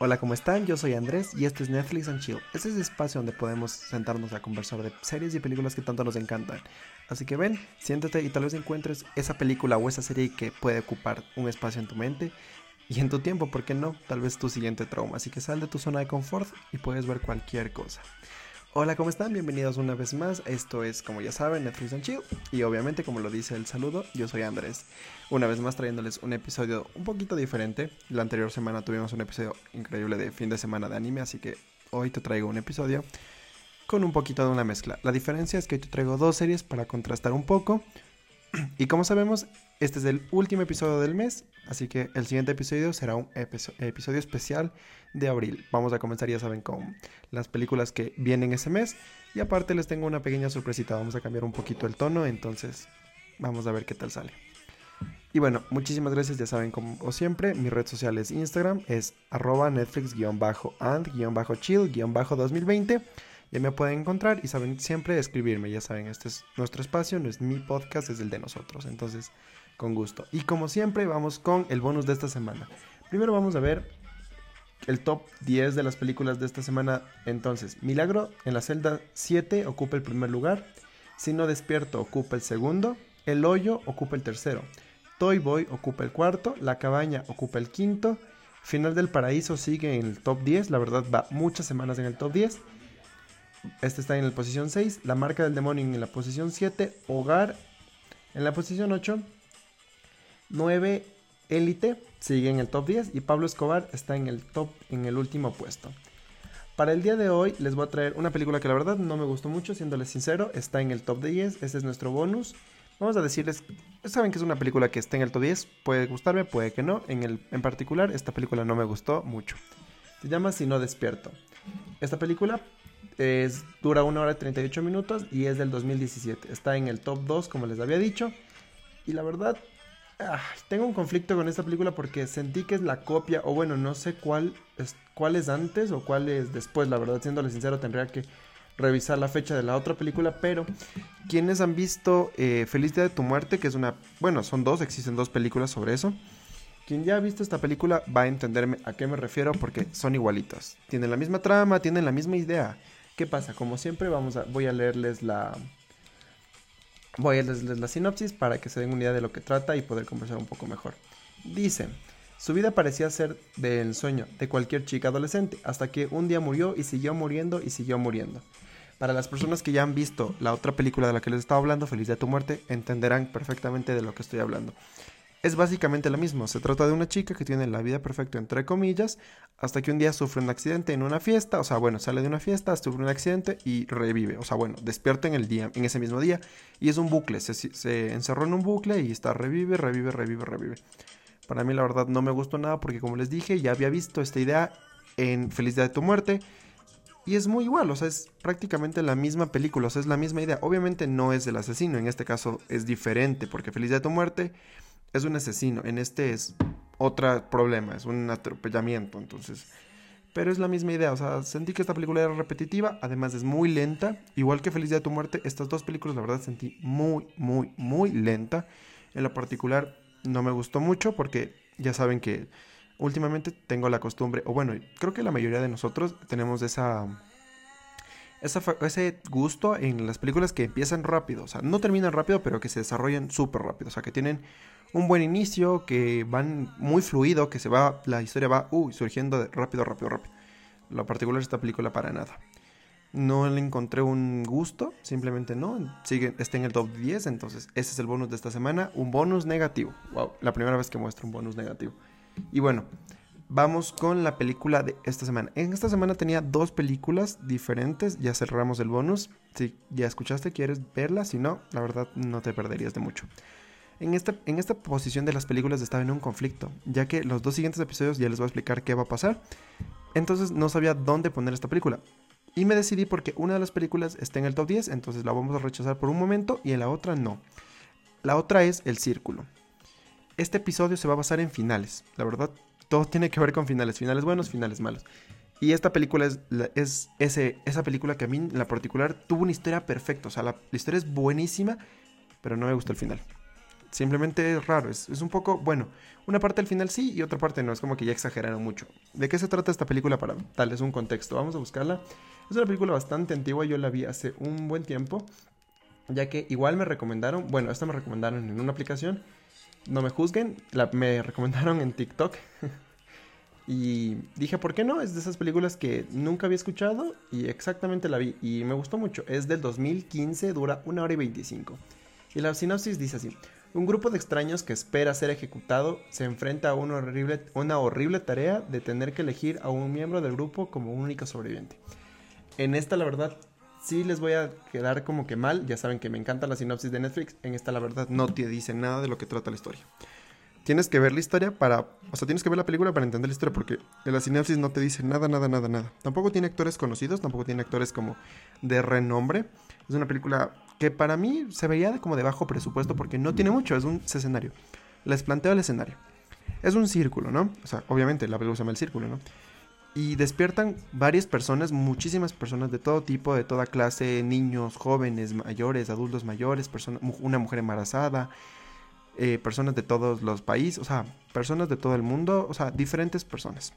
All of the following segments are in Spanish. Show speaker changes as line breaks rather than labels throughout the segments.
Hola, ¿cómo están? Yo soy Andrés y este es Netflix and Chill. Este es el espacio donde podemos sentarnos a conversar de series y películas que tanto nos encantan. Así que ven, siéntate y tal vez encuentres esa película o esa serie que puede ocupar un espacio en tu mente y en tu tiempo, ¿por qué no? Tal vez tu siguiente trauma. Así que sal de tu zona de confort y puedes ver cualquier cosa. Hola, ¿cómo están? Bienvenidos una vez más. Esto es, como ya saben, Netflix and Chill. Y obviamente, como lo dice el saludo, yo soy Andrés. Una vez más trayéndoles un episodio un poquito diferente. La anterior semana tuvimos un episodio increíble de fin de semana de anime, así que hoy te traigo un episodio con un poquito de una mezcla. La diferencia es que hoy te traigo dos series para contrastar un poco. Y como sabemos, este es el último episodio del mes, así que el siguiente episodio será un episodio especial de abril. Vamos a comenzar, ya saben, con las películas que vienen ese mes. Y aparte les tengo una pequeña sorpresita, vamos a cambiar un poquito el tono, entonces vamos a ver qué tal sale. Y bueno, muchísimas gracias, ya saben, como siempre, mi red social es Instagram, es arroba netflix-and-chill-2020. Ya me pueden encontrar y saben siempre escribirme, ya saben, este es nuestro espacio, no es mi podcast, es el de nosotros. Entonces, con gusto. Y como siempre, vamos con el bonus de esta semana. Primero vamos a ver el top 10 de las películas de esta semana. Entonces, Milagro en la celda 7 ocupa el primer lugar. Si no despierto ocupa el segundo. El hoyo ocupa el tercero. Toy Boy ocupa el cuarto. La cabaña ocupa el quinto. Final del paraíso sigue en el top 10. La verdad va muchas semanas en el top 10. Este está en la posición 6. La marca del demonio en la posición 7. Hogar en la posición 8. 9. Élite sigue en el top 10 y Pablo Escobar está en el top, en el último puesto. Para el día de hoy les voy a traer una película que la verdad no me gustó mucho, siéndoles sincero, está en el top 10, ese es nuestro bonus. Vamos a decirles, saben que es una película que está en el top 10, puede gustarme, puede que no, en, el, en particular esta película no me gustó mucho. Se llama Si no despierto. Esta película es, dura 1 hora y 38 minutos y es del 2017. Está en el top 2 como les había dicho. Y la verdad tengo un conflicto con esta película porque sentí que es la copia, o bueno, no sé cuál es, cuál es antes o cuál es después, la verdad, siéndole sincero, tendría que revisar la fecha de la otra película, pero quienes han visto eh, Feliz Día de tu Muerte, que es una, bueno, son dos, existen dos películas sobre eso. Quien ya ha visto esta película va a entenderme a qué me refiero porque son igualitas. Tienen la misma trama, tienen la misma idea. ¿Qué pasa? Como siempre, vamos a, voy a leerles la, Voy a leerles la sinopsis para que se den una idea de lo que trata y poder conversar un poco mejor. Dice, su vida parecía ser del sueño de cualquier chica adolescente, hasta que un día murió y siguió muriendo y siguió muriendo. Para las personas que ya han visto la otra película de la que les estaba hablando, Feliz de tu muerte, entenderán perfectamente de lo que estoy hablando es básicamente lo mismo. Se trata de una chica que tiene la vida perfecta, entre comillas, hasta que un día sufre un accidente en una fiesta. O sea, bueno, sale de una fiesta, sufre un accidente y revive. O sea, bueno, despierta en el día, en ese mismo día. Y es un bucle. Se, encerró en un bucle y está revive, revive, revive, revive. Para mí, la verdad, no me gustó nada porque, como les dije, ya había visto esta idea en Feliz Día de tu Muerte. Y es muy igual, o sea, es prácticamente la misma película, o sea, es la misma idea. Obviamente no es el asesino, en este caso es diferente, porque Feliz Día de tu Muerte es un asesino. En este es otro problema, es un atropellamiento, entonces. Pero es la misma idea, o sea, sentí que esta película era repetitiva, además es muy lenta, igual que Feliz Día de tu Muerte, estas dos películas la verdad sentí muy, muy, muy lenta. En lo particular no me gustó mucho porque ya saben que últimamente tengo la costumbre, o bueno, creo que la mayoría de nosotros tenemos esa ese gusto en las películas que empiezan rápido, o sea, no terminan rápido, pero que se desarrollan súper rápido, o sea, que tienen un buen inicio, que van muy fluido, que se va, la historia va surgiendo rápido, rápido, rápido. Lo particular de esta película para nada. No le encontré un gusto, simplemente no. Sigue, está en el top 10, entonces ese es el bonus de esta semana. Un bonus negativo. Wow, la primera vez que muestro un bonus negativo. Y bueno, vamos con la película de esta semana. En esta semana tenía dos películas diferentes. Ya cerramos el bonus. Si ya escuchaste, quieres verla. Si no, la verdad no te perderías de mucho. En esta, en esta posición de las películas estaba en un conflicto, ya que los dos siguientes episodios ya les voy a explicar qué va a pasar. Entonces no sabía dónde poner esta película. Y me decidí porque una de las películas está en el top 10, entonces la vamos a rechazar por un momento y en la otra no. La otra es El Círculo. Este episodio se va a basar en finales, la verdad, todo tiene que ver con finales, finales buenos, finales malos. Y esta película es, es ese, esa película que a mí en la particular tuvo una historia perfecta, o sea, la historia es buenísima, pero no me gustó el final Simplemente es raro, es, es, un poco, bueno, una parte al final sí y otra parte no, es como que ya exageraron mucho. ¿De qué se trata esta película para darles un contexto? Vamos a buscarla. Es una película bastante antigua, yo la vi hace un buen tiempo, ya que igual me recomendaron, bueno, esta me recomendaron en una aplicación, no me juzguen, la, me recomendaron en TikTok. y dije, ¿por qué no? Es de esas películas que nunca había escuchado y exactamente la vi y me gustó mucho. Es del 2015, dura una hora y 25. Y la sinopsis dice así. Un grupo de extraños que espera ser ejecutado se enfrenta a una horrible, una horrible tarea de tener que elegir a un miembro del grupo como único sobreviviente. En esta, la verdad, sí les voy a quedar como que mal. Ya saben que me encanta la sinopsis de Netflix. En esta, la verdad, no te dice nada de lo que trata la historia. Tienes que ver la historia para. O sea, tienes que ver la película para entender la historia, porque en la sinopsis no te dice nada, nada, nada, nada. Tampoco tiene actores conocidos, tampoco tiene actores como de renombre. Es una película que para mí se veía como de bajo presupuesto porque no tiene mucho, es un escenario. Les planteo el escenario. Es un círculo, ¿no? O sea, obviamente la película se llama el círculo, ¿no? Y despiertan varias personas, muchísimas personas de todo tipo, de toda clase, niños, jóvenes, mayores, adultos mayores, una mujer embarazada, eh, personas de todos los países, o sea, personas de todo el mundo, o sea, diferentes personas.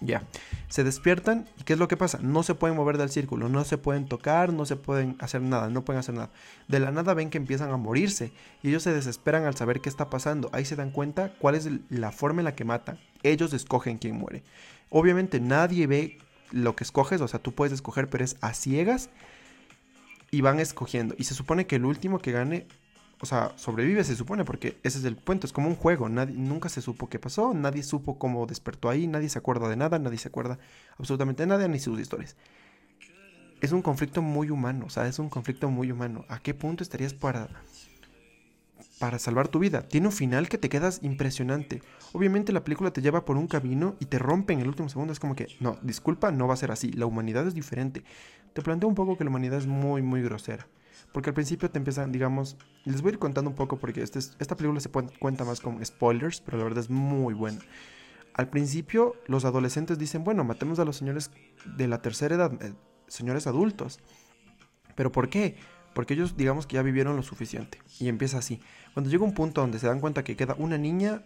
Ya. Se despiertan y ¿qué es lo que pasa? No se pueden mover del círculo, no se pueden tocar, no se pueden hacer nada, no pueden hacer nada. De la nada ven que empiezan a morirse y ellos se desesperan al saber qué está pasando. Ahí se dan cuenta cuál es la forma en la que matan. Ellos escogen quién muere. Obviamente nadie ve lo que escoges, o sea, tú puedes escoger, pero es a ciegas y van escogiendo. Y se supone que el último que gane o sea, sobrevive se supone, porque ese es el punto, es como un juego, nadie, nunca se supo qué pasó, nadie supo cómo despertó ahí, nadie se acuerda de nada, nadie se acuerda absolutamente de nada ni sus historias. Es un conflicto muy humano, o sea, es un conflicto muy humano. ¿A qué punto estarías para para salvar tu vida? Tiene un final que te quedas impresionante. Obviamente la película te lleva por un camino y te rompe en el último segundo, es como que, no, disculpa, no va a ser así, la humanidad es diferente. Te planteo un poco que la humanidad es muy muy grosera. Porque al principio te empiezan, digamos, les voy a ir contando un poco porque este esta película se cuenta más con spoilers, pero la verdad es muy buena. Al principio los adolescentes dicen, bueno, matemos a los señores de la tercera edad, eh, señores adultos. ¿Pero por qué? Porque ellos digamos que ya vivieron lo suficiente. Y empieza así. Cuando llega un punto donde se dan cuenta que queda una niña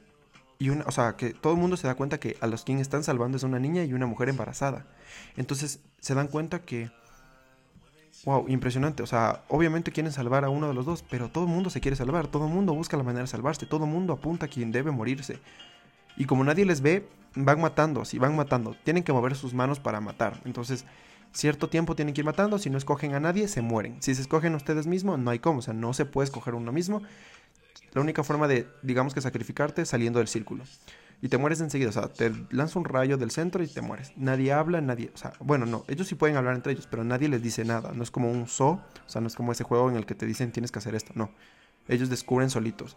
y una, o sea, que todo el mundo se da cuenta que a los quien están salvando es una niña y una mujer embarazada. Entonces se dan cuenta que wow, impresionante. O sea, obviamente quieren salvar a uno de los dos, pero todo el mundo se quiere salvar, todo el mundo busca la manera de salvarse, todo el mundo apunta a quien debe morirse. Y como nadie les ve, van matando, si van matando, tienen que mover sus manos para matar. Entonces, cierto tiempo tienen que ir matando, si no escogen a nadie, se mueren. Si se escogen ustedes mismos, no hay cómo, o sea, no se puede escoger uno mismo. La única forma de, digamos que sacrificarte es saliendo del círculo y te mueres enseguida. O sea, te lanza un rayo del centro y te mueres. Nadie habla, nadie. O sea, bueno, no, ellos sí pueden hablar entre ellos, pero nadie les dice nada. No es como un so, o sea, no es como ese juego en el que te dicen tienes que hacer esto. No, ellos descubren solitos.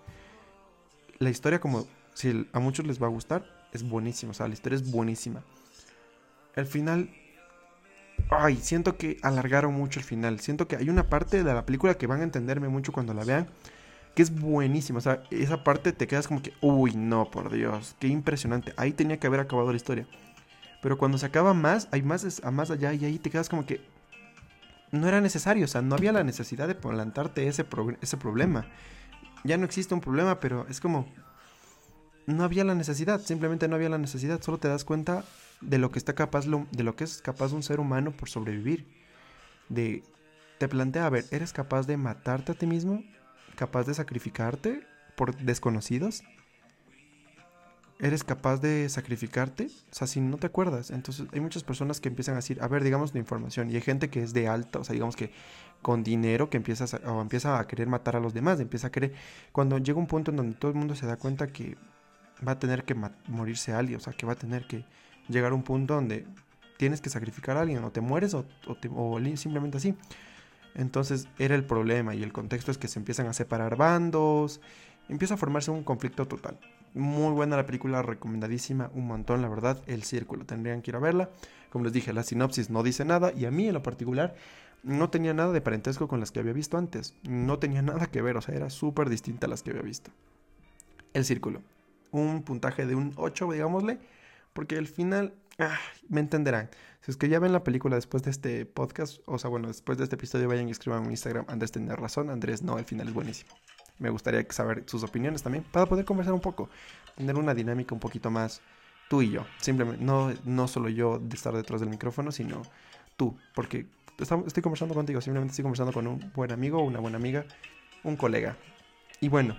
La historia, como si a muchos les va a gustar, es buenísima. O sea, la historia es buenísima. El final. Ay, siento que alargaron mucho el final. Siento que hay una parte de la película que van a entenderme mucho cuando la vean que es buenísimo. O sea, esa parte te quedas como que, uy, no, por Dios, qué impresionante. Ahí tenía que haber acabado la historia. Pero cuando se acaba más, hay más, a más allá y ahí te quedas como que no era necesario. O sea, no había la necesidad de plantarte ese, ese problema. Ya no existe un problema, pero es como... No había la necesidad, simplemente no había la necesidad. Solo te das cuenta de lo que está capaz, de lo que es capaz un ser humano por sobrevivir. De te plantea, a ver, ¿eres capaz de matarte a ti mismo? capaz de sacrificarte por desconocidos? ¿Eres capaz de sacrificarte? O sea, si no te acuerdas. Entonces hay muchas personas que empiezan a decir, a ver, digamos la información. Y hay gente que es de alta, o sea, digamos que con dinero que empieza a, o empieza a querer matar a los demás. Empieza a querer... Cuando llega un punto en donde todo el mundo se da cuenta que va a tener que morirse alguien. O sea, que va a tener que llegar a un punto donde tienes que sacrificar a alguien. O te mueres o, simplemente así. Entonces era el problema y el contexto es que se empiezan a separar bandos, empieza a formarse un conflicto total. Muy buena la película, recomendadísima, un montón, la verdad, El Círculo, tendrían que ir a verla. Como les dije, la sinopsis no dice nada y a mí en lo particular no tenía nada de parentesco con las que había visto antes, no tenía nada que ver, o sea, era súper distinta a las que había visto. El Círculo, un puntaje de un 8, digámosle, porque el final, ah, me entenderán. Si es que ya ven la película después de este podcast, o sea, bueno, después de este episodio vayan y escriban en Instagram, Andrés tener razón, Andrés no, el final es buenísimo. me gustaría saber sus opiniones también para poder conversar un poco, tener una dinámica un poquito más tú y yo. Simplemente, no, no solo yo de estar detrás del micrófono, sino tú, porque estoy conversando contigo, simplemente estoy conversando con un buen amigo, una buena amiga, un colega. Y bueno,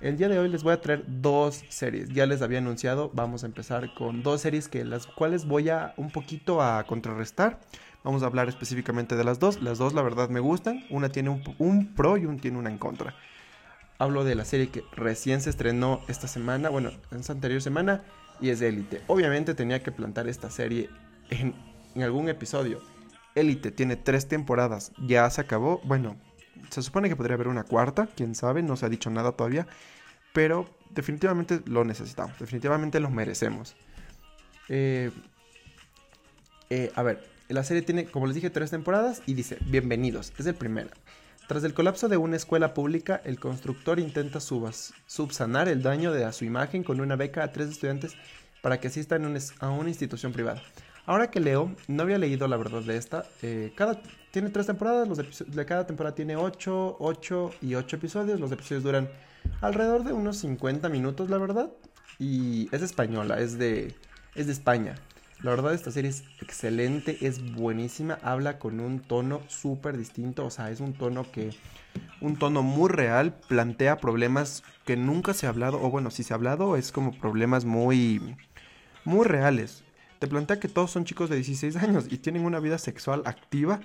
el día de hoy les voy a traer dos series. Ya les había anunciado, vamos a empezar con dos series que las cuales voy a un poquito a contrarrestar. Vamos a hablar específicamente de las dos. Las dos la verdad me gustan. Una tiene un, pro y un tiene una en contra. Hablo de la serie que recién se estrenó esta semana, bueno, en esta anterior semana, y es Élite. Obviamente tenía que plantar esta serie en, en algún episodio. Élite tiene tres temporadas, ya se acabó. Bueno, se supone que podría haber una cuarta, quién sabe, no se ha dicho nada todavía. Pero definitivamente lo necesitamos, definitivamente lo merecemos. Eh, eh, a ver, la serie tiene, como les dije, tres temporadas y dice, bienvenidos, es el primero. Tras el colapso de una escuela pública, el constructor intenta subsanar el daño de a su imagen con una beca a tres estudiantes para que asistan a una institución privada. Ahora que leo, no había leído la verdad de esta. Eh, cada, tiene tres temporadas, los de cada temporada tiene ocho, ocho y ocho episodios. Los episodios duran alrededor de unos 50 minutos, la verdad. Y es española, es de, es de España. La verdad esta serie es excelente, es buenísima, habla con un tono súper distinto, o sea, es un tono que, un tono muy real, plantea problemas que nunca se ha hablado, o bueno, si se ha hablado es como problemas muy, muy reales te plantea que todos son chicos de 16 años y tienen una vida sexual activa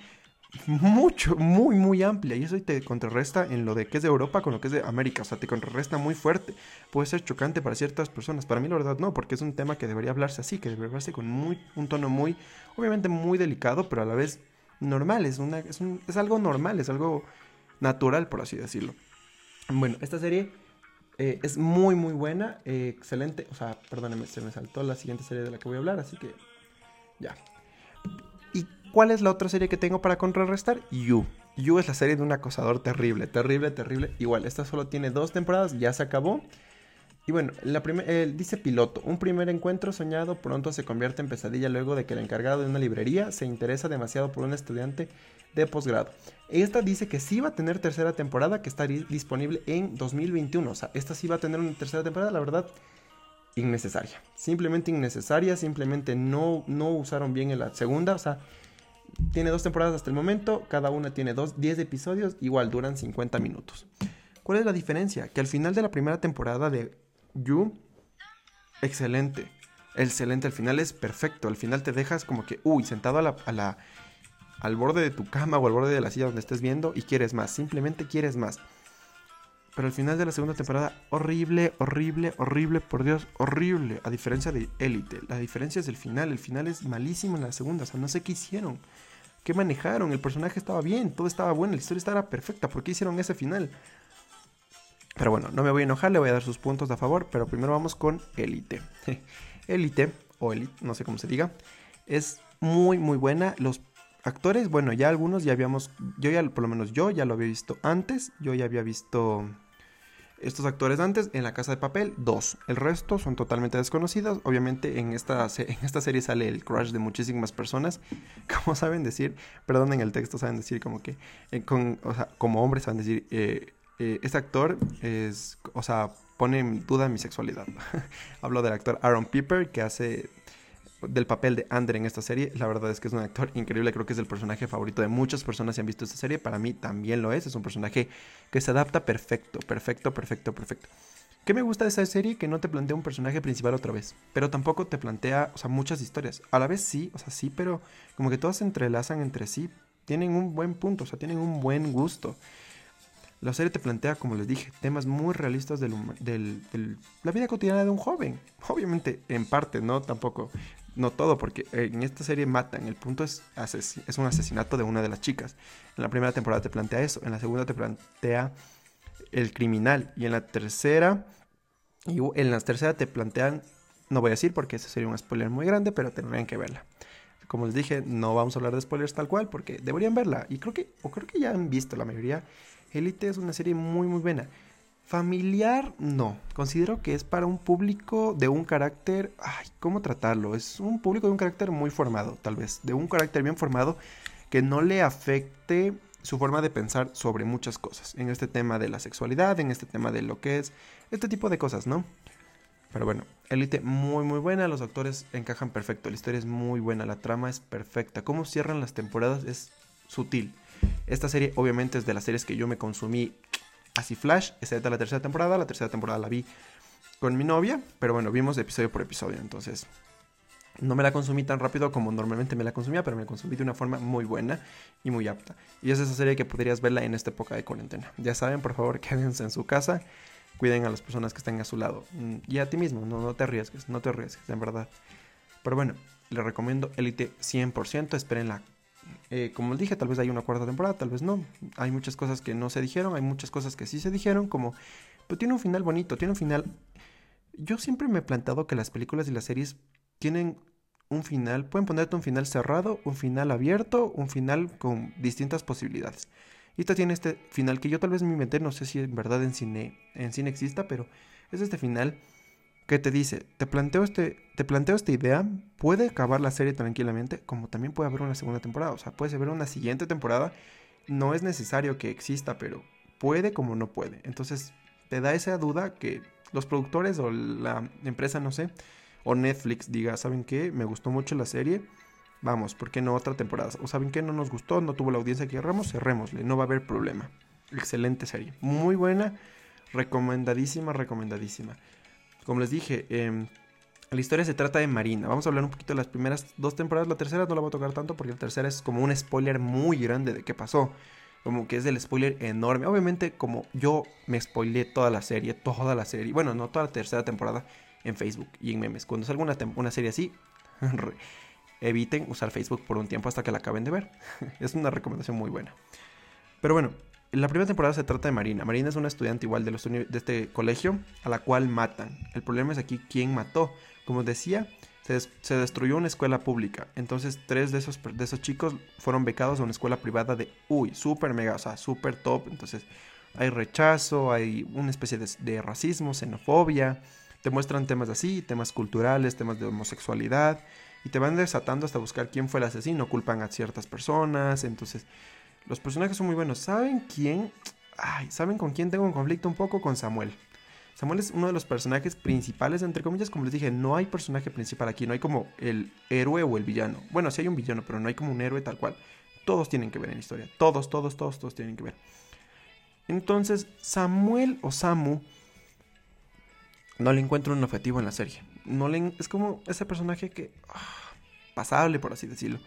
mucho, muy, muy amplia. Y eso te contrarresta en lo de que es de Europa con lo que es de América. O sea, te contrarresta muy fuerte. Puede ser chocante para ciertas personas. Para mí, la verdad, no, porque es un tema que debería hablarse así, que debería hablarse con muy, un tono muy, obviamente muy delicado, pero a la vez normal. Es, una, es, es algo normal, es algo natural, por así decirlo. Bueno, esta serie eh, es muy, muy buena, eh, excelente. O sea, perdónenme, se me saltó la siguiente serie de la que voy a hablar, así que ya. ¿Y cuál es la otra serie que tengo para contrarrestar? You. You es la serie de un acosador terrible, terrible, terrible. Igual, esta solo tiene dos temporadas, ya se acabó. Y bueno, la dice piloto, un primer encuentro soñado pronto se convierte en pesadilla luego de que el encargado de una librería se interesa demasiado por un estudiante de posgrado. Esta dice que sí va a tener tercera temporada que está disponible en 2021. O sea, esta sí va a tener una tercera temporada, la verdad, innecesaria. Simplemente innecesaria, simplemente no, no usaron bien en la segunda. O sea, tiene dos temporadas hasta el momento, cada una tiene dos, 10 episodios, igual duran 50 minutos. ¿Cuál es la diferencia? Que al final de la primera temporada de You, excelente. Excelente, al final es perfecto. Al final te dejas como que, uy, sentado a la al borde de tu cama o al borde de la silla donde estés viendo y quieres más, simplemente quieres más. Pero al final de la segunda temporada, horrible, horrible, horrible, por Dios, horrible. A diferencia de Élite. La diferencia es el final. El final es malísimo en la segunda. O sea, no sé qué hicieron. ¿Qué manejaron? El personaje estaba bien, todo estaba bueno, la historia estaba perfecta. ¿Por qué hicieron ese final? Pero bueno, no me voy a enojar, le voy a dar sus puntos a favor. Pero primero vamos con Élite. Élite, o Elite, no sé cómo se diga. Es muy, muy buena. Los actores, bueno, ya algunos ya habíamos, yo ya, por lo menos yo ya lo había visto antes, yo ya había visto estos actores antes en La Casa de Papel, dos. El resto son totalmente desconocidos. Obviamente en esta, en esta serie sale el crush de muchísimas personas. Como saben decir, perdón, en el texto saben decir como que, eh, con, o sea, como hombres saben decir, eh, eh, este actor es, o sea, pone en duda mi sexualidad. Hablo del actor Aaron Piper que hace del papel de Ander en esta serie. La verdad es que es un actor increíble, creo que es el personaje favorito de muchas personas que han visto esta serie. Para mí también lo es, es un personaje que se adapta perfecto, perfecto, perfecto, perfecto. ¿Qué me gusta de esa serie? Que no te plantea un personaje principal otra vez, pero tampoco te plantea, o sea, muchas historias. A la vez sí, o sea, sí, pero como que todas se entrelazan entre sí, tienen un buen punto, o sea, tienen un buen gusto. La serie te plantea, como les dije, temas muy realistas de la vida cotidiana de un joven. Obviamente, en parte, ¿no? Tampoco no todo, porque en esta serie matan. El punto es, es un asesinato de una de las chicas. En la primera temporada te plantea eso. En la segunda te plantea el criminal. Y en la tercera, y en la tercera te plantean, no voy a decir porque ese sería un spoiler muy grande, pero tendrían que verla. Como les dije, no vamos a hablar de spoilers tal cual porque deberían verla. Y creo que, o creo que ya han visto la mayoría. Elite es una serie muy, muy buena. Familiar, no. Considero que es para un público de un carácter. Ay, ¿cómo tratarlo? Es un público de un carácter muy formado, tal vez. De un carácter bien formado que no le afecte su forma de pensar sobre muchas cosas. En este tema de la sexualidad, en este tema de lo que es, este tipo de cosas, ¿no? Pero bueno, Elite muy muy buena, los actores encajan perfecto, la historia es muy buena, la trama es perfecta, cómo cierran las temporadas es sutil. Esta serie obviamente es de las series que yo me consumí así flash, es la tercera temporada, la tercera temporada la vi con mi novia, pero bueno, vimos episodio por episodio, entonces no me la consumí tan rápido como normalmente me la consumía, pero me la consumí de una forma muy buena y muy apta. Y es esa serie que podrías verla en esta época de cuarentena. Ya saben, por favor, quédense en su casa, cuiden a las personas que estén a su lado mm, y a ti mismo, no, no te arriesgues, no te arriesgues, en verdad. Pero bueno, les recomiendo Elite 100%, espérenla. Eh, como dije, tal vez hay una cuarta temporada, tal vez no. Hay muchas cosas que no se dijeron, hay muchas cosas que sí se dijeron, como... Pero tiene un final bonito, tiene un final... Yo siempre me he planteado que las películas y las series tienen un final, pueden ponerte un final cerrado, un final abierto, un final con distintas posibilidades. Y esta tiene este final que yo tal vez me inventé, no sé si en verdad en cine, en cine exista, pero es este final que te dice, te planteo, este, te planteo esta idea, puede acabar la serie tranquilamente, como también puede haber una segunda temporada, o sea, puede haber una siguiente temporada, no es necesario que exista, pero puede como no puede. Entonces, te da esa duda que los productores o la empresa, no sé, o Netflix diga, ¿saben qué? Me gustó mucho la serie. Vamos, ¿por qué no otra temporada? O ¿saben qué? No nos gustó, no tuvo la audiencia que querramos, cerrémosle, no va a haber problema. Excelente serie, muy buena, recomendadísima, recomendadísima. Como les dije, em, la historia se trata de Marina. Vamos a hablar un poquito de las primeras dos temporadas. La tercera no la voy a tocar tanto porque la tercera es como un spoiler muy grande de qué pasó. Como que es del spoiler enorme. Obviamente, como yo me spoileé toda la serie, toda la serie. Bueno, no toda la tercera temporada en Facebook y en memes. Cuando salga una, una serie así, eviten usar Facebook por un tiempo hasta que la acaben de ver. es una recomendación muy buena. Pero bueno, la primera temporada se trata de Marina. Marina es una estudiante igual de, los de este colegio a la cual matan. El problema es aquí quién mató. Como decía, se, destruyó una escuela pública. Entonces tres de esos, de esos chicos fueron becados a una escuela privada de, uy, súper mega, o sea, súper top. Entonces hay rechazo, hay una especie de, de racismo, xenofobia. Te muestran temas así, temas culturales, temas de homosexualidad, y te van desatando hasta buscar quién fue el asesino, culpan a ciertas personas, entonces los personajes son muy buenos. ¿Saben quién? Ay, ¿saben con quién tengo un conflicto un poco? Con Samuel. Samuel es uno de los personajes principales, entre comillas, como les dije, no hay personaje principal aquí, no hay como el héroe o el villano. Bueno, sí hay un villano, pero no hay como un héroe tal cual. Todos tienen que ver en la historia, todos, todos, todos, todos tienen que ver. Entonces, Samuel o Samu no le encuentro un objetivo en la serie. No le, es como ese personaje que... Ah, pasable, por así decirlo.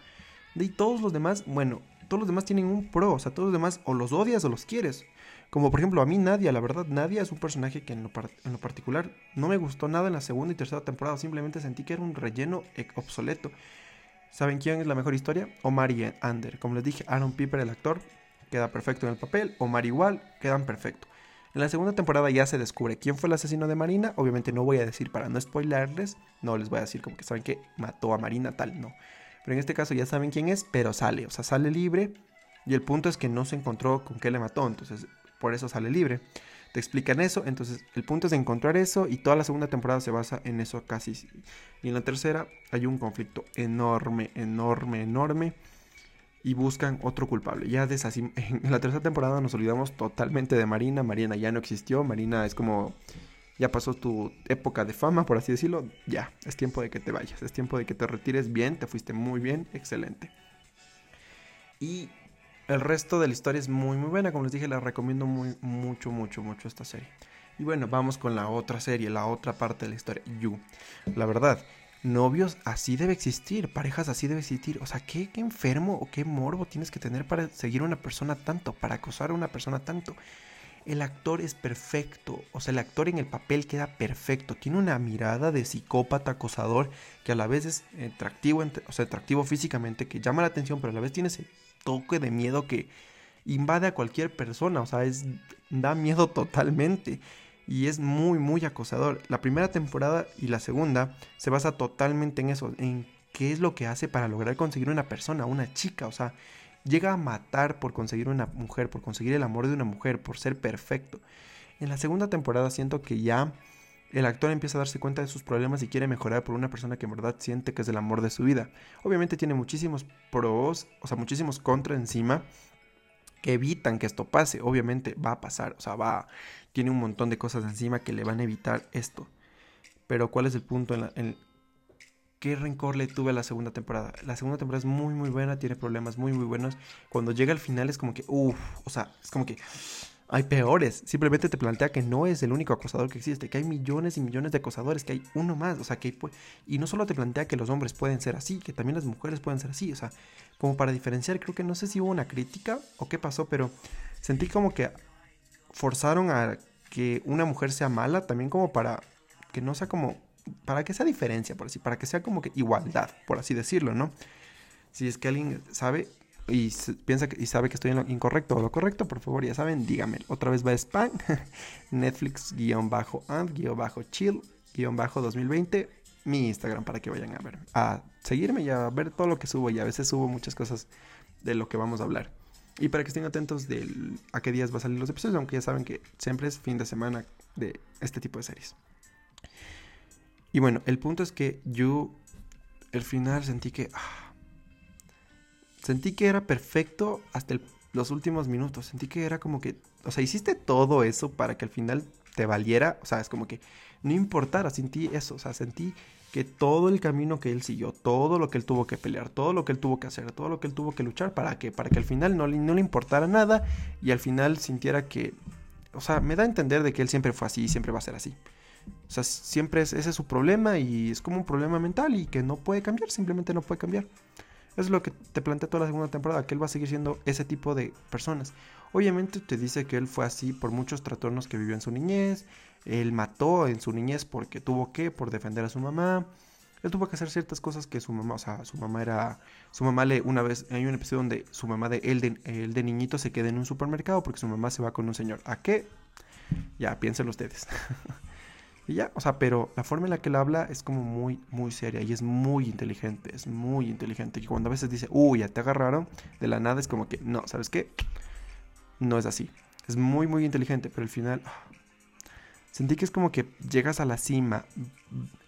Y todos los demás, bueno, todos los demás tienen un pro. O sea, todos los demás o los odias o los quieres. Como por ejemplo a mí Nadia, la verdad, Nadia es un personaje que en lo, particular no me gustó nada en la segunda y tercera temporada. Simplemente sentí que era un relleno obsoleto. ¿Saben quién es la mejor historia? Omar y Ander. Como les dije, Aaron Piper, el actor, queda perfecto en el papel. Omar igual, quedan perfecto. En la segunda temporada ya se descubre quién fue el asesino de Marina. Obviamente no voy a decir para no spoilarles. No les voy a decir como que saben que mató a Marina tal, no. Pero en este caso ya saben quién es, pero sale. O sea, sale libre. Y el punto es que no se encontró con qué le mató. Entonces, por eso sale libre. Te explican eso. Entonces, el punto es encontrar eso. Y toda la segunda temporada se basa en eso casi. Y en la tercera hay un conflicto enorme, enorme, enorme y buscan otro culpable. Ya en la tercera temporada nos olvidamos totalmente de Marina. Marina ya no existió. Marina es como ya pasó tu época de fama, por así decirlo. Ya, es tiempo de que te vayas. Es tiempo de que te retires bien. Te fuiste muy bien. Excelente. Y el resto de la historia es muy, muy buena. Como les dije, la recomiendo muy, mucho, mucho, mucho esta serie. Y bueno, vamos con la otra serie, la otra parte de la historia, You. La verdad, novios así debe existir, parejas así debe existir. O sea, ¿qué, qué enfermo o qué morbo tienes que tener para seguir a una persona tanto, para acosar a una persona tanto. El actor es perfecto, o sea, el actor en el papel queda perfecto. Tiene una mirada de psicópata acosador que a la vez es atractivo, o sea, atractivo físicamente, que llama la atención, pero a la vez tiene ese toque de miedo que invade a cualquier persona, o sea, es, da miedo totalmente y es muy, muy acosador. La primera temporada y la segunda se basa totalmente en eso, en qué es lo que hace para lograr conseguir una persona, una chica, o sea, llega a matar por conseguir una mujer, por conseguir el amor de una mujer, por ser perfecto. En la segunda temporada siento que ya el actor empieza a darse cuenta de sus problemas y quiere mejorar por una persona que en verdad siente que es el amor de su vida. Obviamente tiene muchísimos pros, o sea, muchísimos contra encima. que evitan que esto pase. Obviamente va a pasar, o sea, va, tiene un montón de cosas encima que le van a evitar esto. Pero ¿cuál es el punto en, la, en qué rencor le tuve a la segunda temporada? La segunda temporada es muy, muy buena, tiene problemas muy, muy buenos. Cuando llega al final es como que, uff, o sea, es como que hay peores. Simplemente te plantea que no es el único acosador que existe, que hay millones y millones de acosadores, que hay uno más, o sea, que hay, y no solo te plantea que los hombres pueden ser así, que también las mujeres pueden ser así, o sea, como para diferenciar, creo que no sé si hubo una crítica o qué pasó, pero sentí como que forzaron a que una mujer sea mala, también como para que no sea como, para que sea diferencia, por así, para que sea como que igualdad, por así decirlo, ¿no? Si es que alguien sabe y piensa que, y sabe que estoy en lo incorrecto o lo correcto, por favor, ya saben, dígame. Otra vez va spam, Netflix-and-chill-2020, mi Instagram para que vayan a ver, a seguirme y a ver todo lo que subo y a veces subo muchas cosas de lo que vamos a hablar. Y para que estén atentos de a qué días va a salir los episodios, aunque ya saben que siempre es fin de semana de este tipo de series. Y bueno, el punto es que yo, el final sentí que... Ah, sentí que era perfecto hasta los últimos minutos. Sentí que era como que, o sea, hiciste todo eso para que al final te valiera, o sea, es como que no importara, sentí eso, o sea, sentí que todo el camino que él siguió, todo lo que él tuvo que pelear, todo lo que él tuvo que hacer, todo lo que él tuvo que luchar, ¿para que Para que al final no, no le importara nada y al final sintiera que, o sea, me da a entender de que él siempre fue así y siempre va a ser así. O sea, siempre es, ese es su problema y es como un problema mental y que no puede cambiar, simplemente no puede cambiar. Es lo que te plantea toda la segunda temporada, que él va a seguir siendo ese tipo de personas. Obviamente te dice que él fue así por muchos trastornos que vivió en su niñez, él mató en su niñez porque tuvo que, por defender a su mamá. Él tuvo que hacer ciertas cosas que su mamá, o sea, su mamá era, su mamá le, una vez, hay un episodio donde su mamá de él, de, él de niñito se queda en un supermercado porque su mamá se va con un señor. ¿A qué? Ya, piénsenlo ustedes. Y ya, o sea, pero la forma en la que él habla es como muy, muy seria y es muy inteligente, es muy inteligente. Y cuando a veces dice, uy, ya te agarraron, de la nada es como que, no, ¿sabes qué? No es así. Es muy, muy inteligente, pero al final Sentí que es como que llegas a la cima,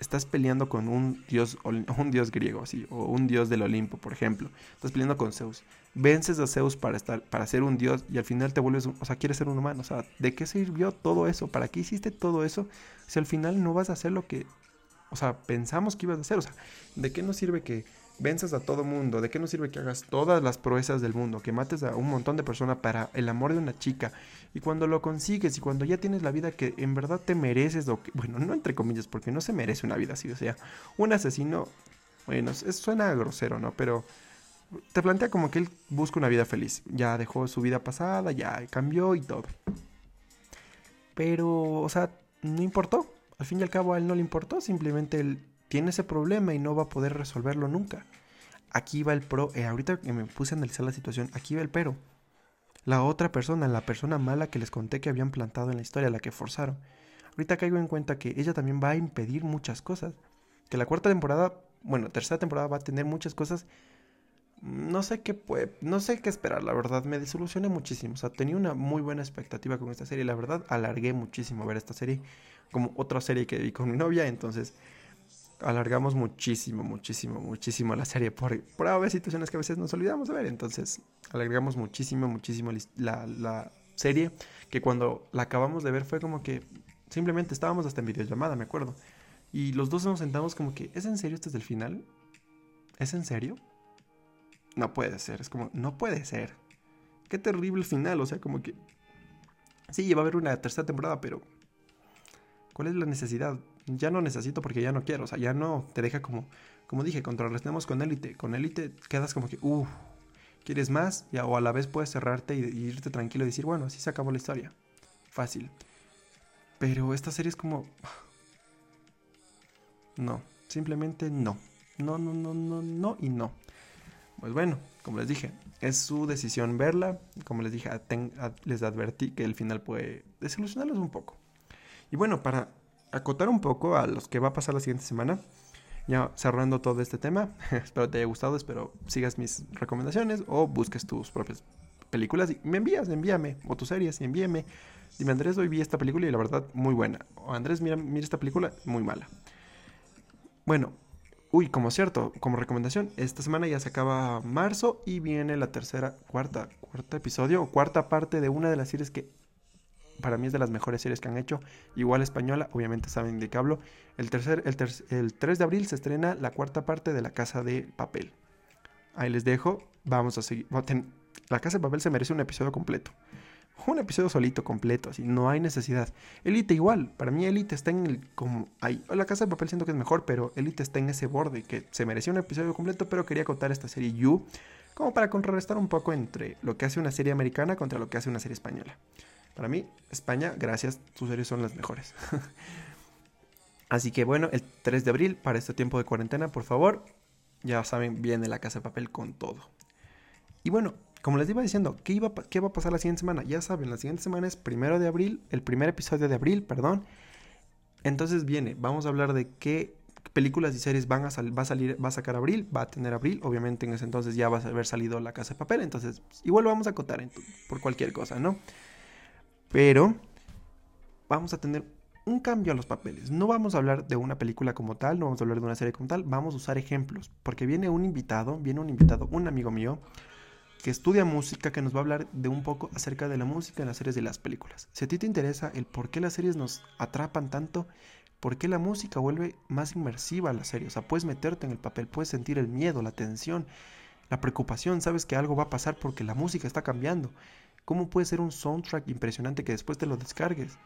estás peleando con un dios, un dios griego, así, o un dios del Olimpo, por ejemplo. Estás peleando con Zeus. Vences a Zeus para estar, para ser un dios y al final te vuelves, o sea, quieres ser un humano. O sea, ¿de qué sirvió todo eso? ¿Para qué hiciste todo eso? Si al final no vas a hacer lo que, o sea, pensamos que ibas a hacer. O sea, ¿de qué nos sirve que venzas a todo mundo, ¿de qué nos sirve que hagas todas las proezas del mundo, que mates a un montón de personas para el amor de una chica? Y cuando lo consigues y cuando ya tienes la vida que en verdad te mereces, o que, bueno, no entre comillas, porque no se merece una vida así, o sea, un asesino, bueno, es, suena grosero, ¿no? Pero te plantea como que él busca una vida feliz, ya dejó su vida pasada, ya cambió y todo. Pero, o sea, no importó. Al fin y al cabo a él no le importó, simplemente él tiene ese problema y no va a poder resolverlo nunca. Aquí va el pro, eh, ahorita que me puse a analizar la situación, aquí va el pero. La otra persona, la persona mala que les conté que habían plantado en la historia, la que forzaron. Ahorita caigo en cuenta que ella también va a impedir muchas cosas. Que la cuarta temporada, bueno, tercera temporada va a tener muchas cosas. No sé qué puede, no sé qué esperar, la verdad, me desilusioné muchísimo. O sea, tenía una muy buena expectativa con esta serie. La verdad, alargué muchísimo ver esta serie. Como otra serie que vi con mi novia. Entonces, alargamos muchísimo, muchísimo, muchísimo la serie por, por haber situaciones que a veces nos olvidamos de ver. Entonces, alargamos muchísimo, muchísimo la, la serie. Que cuando la acabamos de ver fue como que simplemente estábamos hasta en videollamada, me acuerdo. Y los dos nos sentamos como que, ¿es en serio este es el final? ¿Es en serio? No puede ser, es como, no puede ser. Qué terrible final, o sea, como que... Sí, va a haber una tercera temporada, pero... ¿Cuál es la necesidad? ya no necesito porque ya no quiero, o sea, ya no te deja como, como dije, contrarrestemos con élite, con élite quedas como que, uff, ¿quieres más? Ya, o a la vez puedes cerrarte y, irte tranquilo y decir, bueno, así se acabó la historia, fácil. Pero esta serie es como, no, simplemente no, no, no, no, no, no y no. Pues bueno, como les dije, es su decisión verla. Como les dije, les advertí que el final puede desilusionarlos un poco. Y bueno, para acotar un poco a los que va a pasar la siguiente semana. Ya cerrando todo este tema, espero te haya gustado, espero sigas mis recomendaciones o busques tus propias películas y me envías, envíame, o tus series, y envíame. Dime, Andrés, hoy vi esta película y la verdad muy buena. O Andrés, mira, mira esta película, muy mala. Bueno, Uy, como cierto, como recomendación, esta semana ya se acaba marzo y viene la tercera, cuarta, cuarta episodio o cuarta parte de una de las series que para mí es de las mejores series que han hecho. Igual española, obviamente saben de qué hablo. El, tercer, el, el 3 de abril se estrena la cuarta parte de La Casa de Papel. Ahí les dejo. Vamos a seguir. La Casa de Papel se merece un episodio completo. Un episodio solito, completo, así, no hay necesidad. Elite igual, para mí Elite está en el... como ahí. La Casa de Papel siento que es mejor, pero Elite está en ese borde, que se merecía un episodio completo, pero quería contar esta serie You, como para contrarrestar un poco entre lo que hace una serie americana contra lo que hace una serie española. Para mí, España, gracias, tus series son las mejores. Así que bueno, el 3 de abril, para este tiempo de cuarentena, por favor, ya saben, viene la casa de papel con todo. Y bueno, como les iba diciendo, ¿qué, iba, ¿qué va a pasar la siguiente semana? Ya saben, la siguiente semana es primero de abril, el primer episodio de abril, perdón. Entonces viene, vamos a hablar de qué películas y series van a va a salir, va a sacar abril, va a tener abril, obviamente en ese entonces ya va a haber salido la casa de papel, entonces igual lo vamos a acotar por cualquier cosa, ¿no? Pero vamos a tener un cambio a los papeles. No vamos a hablar de una película como tal, no vamos a hablar de una serie como tal, vamos a usar ejemplos, porque viene un invitado, viene un invitado, un amigo mío, que estudia música, que nos va a hablar de un poco acerca de la música en las series de las películas. Si a ti te interesa el por qué las series nos atrapan tanto, por qué la música vuelve más inmersiva a la serie, o sea, puedes meterte en el papel, puedes sentir el miedo, la tensión, la preocupación, sabes que algo va a pasar porque la música está cambiando. ¿Cómo puede ser un soundtrack impresionante que después te lo descargues?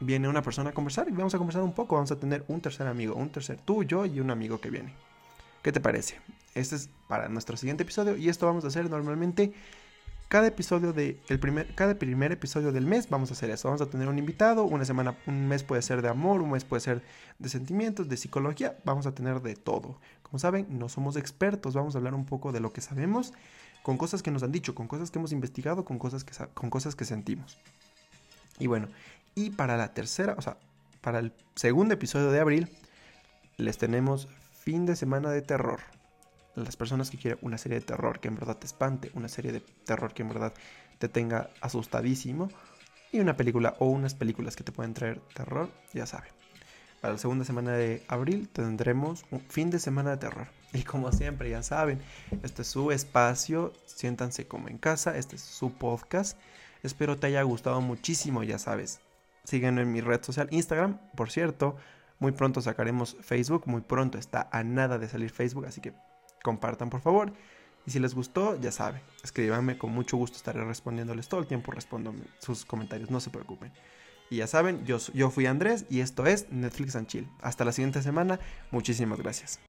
Viene una persona a conversar y vamos a conversar un poco, vamos a tener un tercer amigo, un tercer tú, yo y un amigo que viene. ¿Qué te parece? Este es para nuestro siguiente episodio y esto vamos a hacer normalmente cada episodio de el primer cada primer episodio del mes vamos a hacer eso. Vamos a tener un invitado, una semana, un mes puede ser de amor, un mes puede ser de sentimientos, de psicología, vamos a tener de todo. Como saben, no somos expertos, vamos a hablar un poco de lo que sabemos con cosas que nos han dicho, con cosas que hemos investigado, con cosas que con cosas que sentimos. Y bueno, y para la tercera, o sea, para el segundo episodio de abril les tenemos fin de semana de terror. Las personas que quieren una serie de terror que en verdad te espante, una serie de terror que en verdad te tenga asustadísimo, y una película o unas películas que te pueden traer terror, ya saben. Para la segunda semana de abril tendremos un fin de semana de terror. Y como siempre, ya saben, este es su espacio, siéntanse como en casa, este es su podcast. Espero te haya gustado muchísimo, ya sabes. Síguenme en mi red social Instagram, por cierto, muy pronto sacaremos Facebook, muy pronto está a nada de salir Facebook, así que compartan por favor. Y si les gustó, ya saben, escríbanme, con mucho gusto estaré respondiéndoles todo el tiempo, respondo sus comentarios, no se preocupen. Y ya saben, yo, yo fui Andrés y esto es Netflix and Chill. Hasta la siguiente semana, muchísimas gracias.